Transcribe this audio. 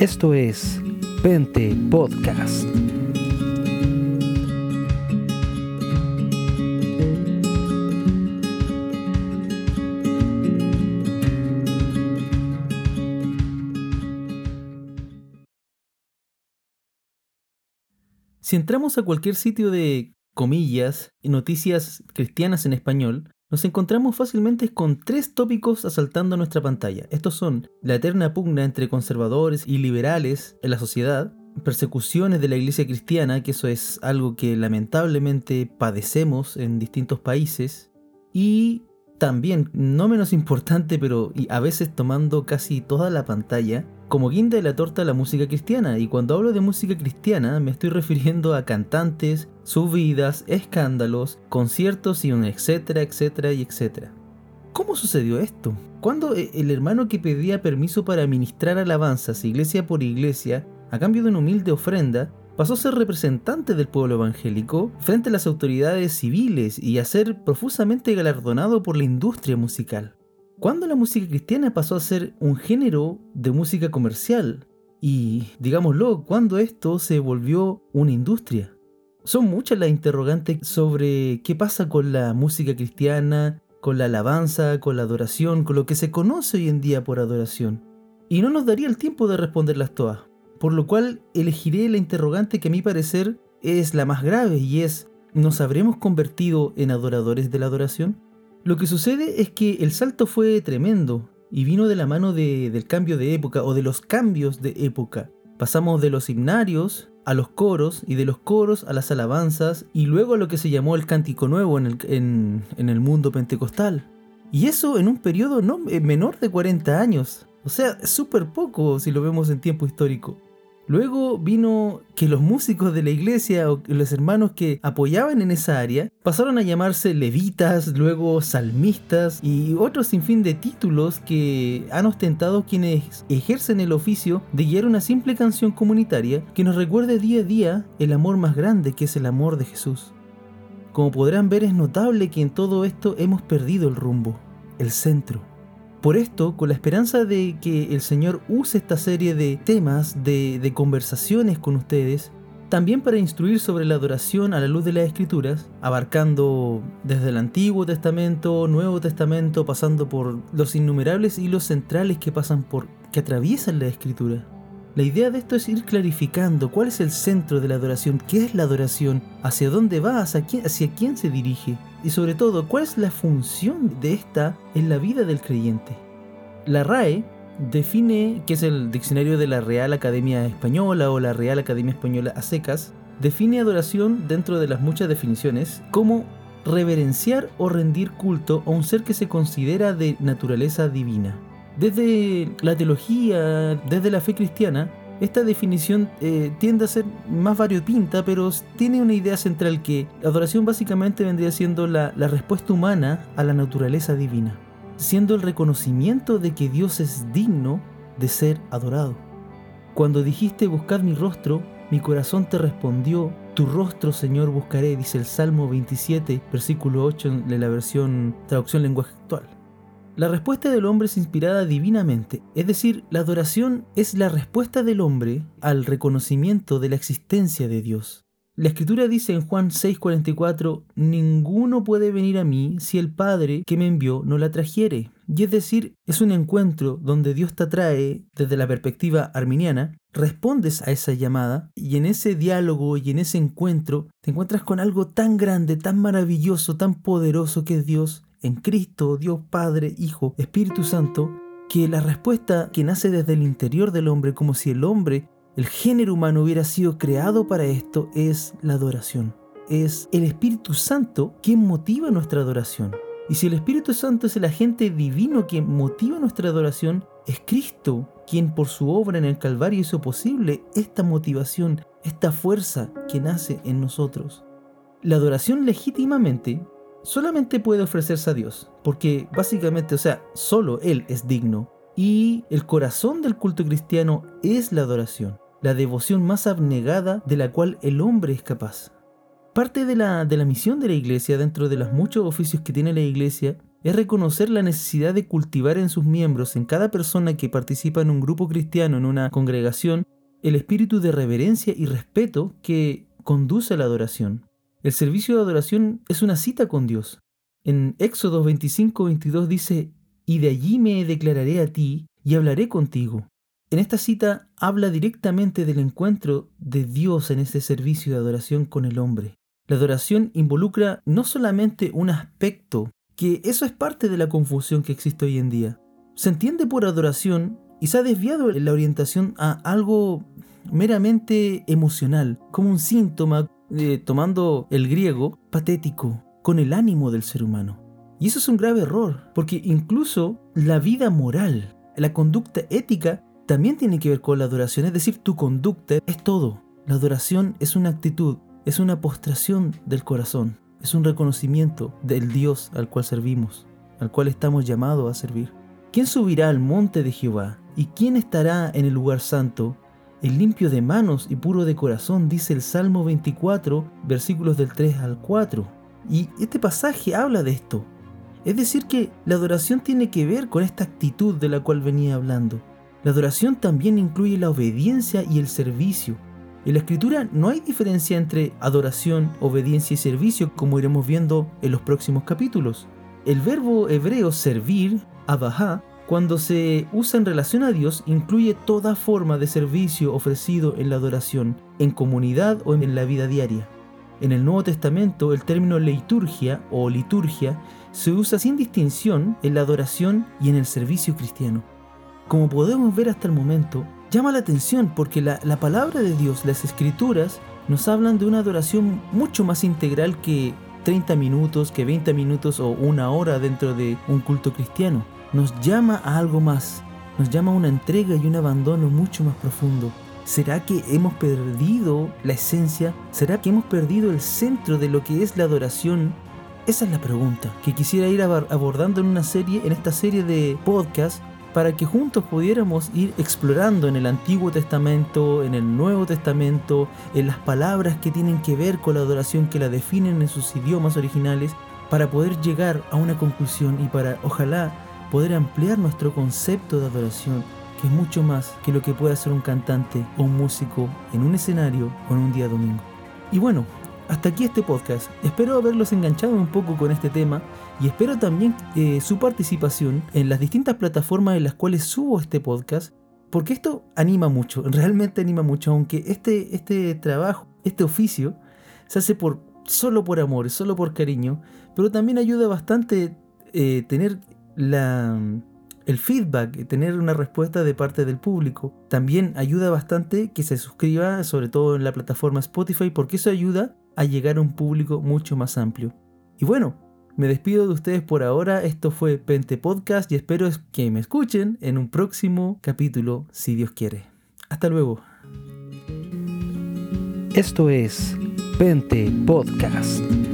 Esto es Pente Podcast. Si entramos a cualquier sitio de comillas noticias cristianas en español, nos encontramos fácilmente con tres tópicos asaltando nuestra pantalla. Estos son la eterna pugna entre conservadores y liberales en la sociedad, persecuciones de la iglesia cristiana, que eso es algo que lamentablemente padecemos en distintos países, y también, no menos importante, pero a veces tomando casi toda la pantalla, como guinda de la torta la música cristiana. Y cuando hablo de música cristiana me estoy refiriendo a cantantes, subidas, escándalos, conciertos y un etcétera, etcétera y etcétera. ¿Cómo sucedió esto? Cuando eh, el hermano que pedía permiso para ministrar alabanzas iglesia por iglesia, a cambio de una humilde ofrenda, pasó a ser representante del pueblo evangélico frente a las autoridades civiles y a ser profusamente galardonado por la industria musical. ¿Cuándo la música cristiana pasó a ser un género de música comercial? Y, digámoslo, ¿cuándo esto se volvió una industria? Son muchas las interrogantes sobre qué pasa con la música cristiana, con la alabanza, con la adoración, con lo que se conoce hoy en día por adoración. Y no nos daría el tiempo de responderlas todas, por lo cual elegiré la interrogante que a mi parecer es la más grave y es, ¿nos habremos convertido en adoradores de la adoración? Lo que sucede es que el salto fue tremendo y vino de la mano del cambio de época o de los cambios de época. Pasamos de los himnarios a los coros y de los coros a las alabanzas y luego a lo que se llamó el cántico nuevo en el, en el mundo pentecostal. Y eso en un periodo no, eh, menor de 40 años. O sea, súper poco si lo vemos en tiempo histórico. Luego vino que los músicos de la iglesia o los hermanos que apoyaban en esa área pasaron a llamarse levitas, luego salmistas y otros sinfín de títulos que han ostentado quienes ejercen el oficio de guiar una simple canción comunitaria que nos recuerde día a día el amor más grande que es el amor de Jesús. Como podrán ver es notable que en todo esto hemos perdido el rumbo, el centro. Por esto, con la esperanza de que el Señor use esta serie de temas, de, conversaciones con ustedes, también para instruir sobre la adoración a la luz de las Escrituras, abarcando desde el Antiguo Testamento, Nuevo Testamento, pasando por los innumerables hilos centrales que pasan por, que atraviesan la Escritura. La idea de esto es ir clarificando cuál es el centro de la adoración, qué es la adoración, hacia dónde va, hacia quién, se dirige y sobre todo cuál es la función de esta en la vida del creyente. La RAE define, que es el diccionario de la Real Academia Española o la Real Academia Española a define adoración dentro de las muchas definiciones como reverenciar o rendir culto a un ser que se considera de naturaleza divina. Desde la teología, desde la fe cristiana, esta definición eh, tiende a ser más variopinta, pero tiene una idea central que la adoración básicamente vendría siendo la, respuesta humana a la naturaleza divina, siendo el reconocimiento de que Dios es digno de ser adorado. Cuando dijiste buscad mi rostro, mi corazón te respondió, tu rostro Señor buscaré, dice el Salmo 27, versículo 8 de la versión traducción lenguaje actual. La respuesta del hombre es inspirada divinamente, es decir, la adoración es la respuesta del hombre al reconocimiento de la existencia de Dios. La escritura dice en Juan 6:44, ninguno puede venir a mí si el Padre que me envió no la trajere. Y es decir, es un encuentro donde Dios te atrae desde la perspectiva arminiana, respondes a esa llamada y en ese diálogo y en ese encuentro te encuentras con algo tan grande, tan maravilloso, tan poderoso que es Dios en Cristo, Dios Padre, Hijo, Espíritu Santo, que la respuesta que nace desde el interior del hombre, como si el hombre, el género humano hubiera sido creado para esto, es la adoración. Es el Espíritu Santo quien motiva nuestra adoración. Y si el Espíritu Santo es el agente divino quien motiva nuestra adoración, es Cristo quien por su obra en el Calvario hizo posible esta motivación, esta fuerza que nace en nosotros. La adoración legítimamente solamente puede ofrecerse a Dios, porque básicamente, o sea, solo Él es digno. Y el corazón del culto cristiano es la adoración, la devoción más abnegada de la cual el hombre es capaz. Parte de la, de la misión de la iglesia, dentro de los muchos oficios que tiene la iglesia, es reconocer la necesidad de cultivar en sus miembros, en cada persona que participa en un grupo cristiano, en una congregación, el espíritu de reverencia y respeto que conduce a la adoración. El servicio de adoración es una cita con Dios. En Éxodo 25-22 dice, y de allí me declararé a ti y hablaré contigo. En esta cita habla directamente del encuentro de Dios en este servicio de adoración con el hombre. La adoración involucra no solamente un aspecto, que eso es parte de la confusión que existe hoy en día. Se entiende por adoración y se ha desviado la orientación a algo meramente emocional, como un síntoma, eh, tomando el griego, patético, con el ánimo del ser humano. Y eso es un grave error, porque incluso la vida moral, la conducta ética, también tiene que ver con la adoración, es decir, tu conducta es todo. La adoración es una actitud, es una postración del corazón, es un reconocimiento del Dios al cual servimos, al cual estamos llamados a servir. ¿Quién subirá al monte de Jehová? ¿Y quién estará en el lugar santo? El limpio de manos y puro de corazón, dice el Salmo 24, versículos del 3 al 4. Y este pasaje habla de esto. Es decir, que la adoración tiene que ver con esta actitud de la cual venía hablando. La adoración también incluye la obediencia y el servicio. En la escritura no hay diferencia entre adoración, obediencia y servicio como iremos viendo en los próximos capítulos. El verbo hebreo servir, abajá, cuando se usa en relación a Dios, incluye toda forma de servicio ofrecido en la adoración, en comunidad o en la vida diaria. En el Nuevo Testamento, el término liturgia o liturgia se usa sin distinción en la adoración y en el servicio cristiano como podemos ver hasta el momento, llama la atención porque la, palabra de Dios, las escrituras, nos hablan de una adoración mucho más integral que 30 minutos, que 20 minutos o una hora dentro de un culto cristiano. Nos llama a algo más, nos llama a una entrega y un abandono mucho más profundo. ¿Será que hemos perdido la esencia? ¿Será que hemos perdido el centro de lo que es la adoración? Esa es la pregunta que quisiera ir abordando en una serie, en esta serie de podcast para que juntos pudiéramos ir explorando en el Antiguo Testamento, en el Nuevo Testamento, en las palabras que tienen que ver con la adoración que la definen en sus idiomas originales, para poder llegar a una conclusión y para, ojalá, poder ampliar nuestro concepto de adoración, que es mucho más que lo que puede hacer un cantante o un músico en un escenario o en un día domingo. Y bueno, hasta aquí este podcast. Espero haberlos enganchado un poco con este tema y espero también eh, su participación en las distintas plataformas en las cuales subo este podcast, porque esto anima mucho, realmente anima mucho, aunque este, este trabajo, este oficio, se hace por, solo por amor, solo por cariño, pero también ayuda bastante eh, tener el feedback, tener una respuesta de parte del público. También ayuda bastante que se suscriba, sobre todo en la plataforma Spotify, porque eso ayuda a llegar a un público mucho más amplio. Y bueno, me despido de ustedes por ahora. Esto fue Pente Podcast y espero que me escuchen en un próximo capítulo, si Dios quiere. Hasta luego. Esto es Pente Podcast.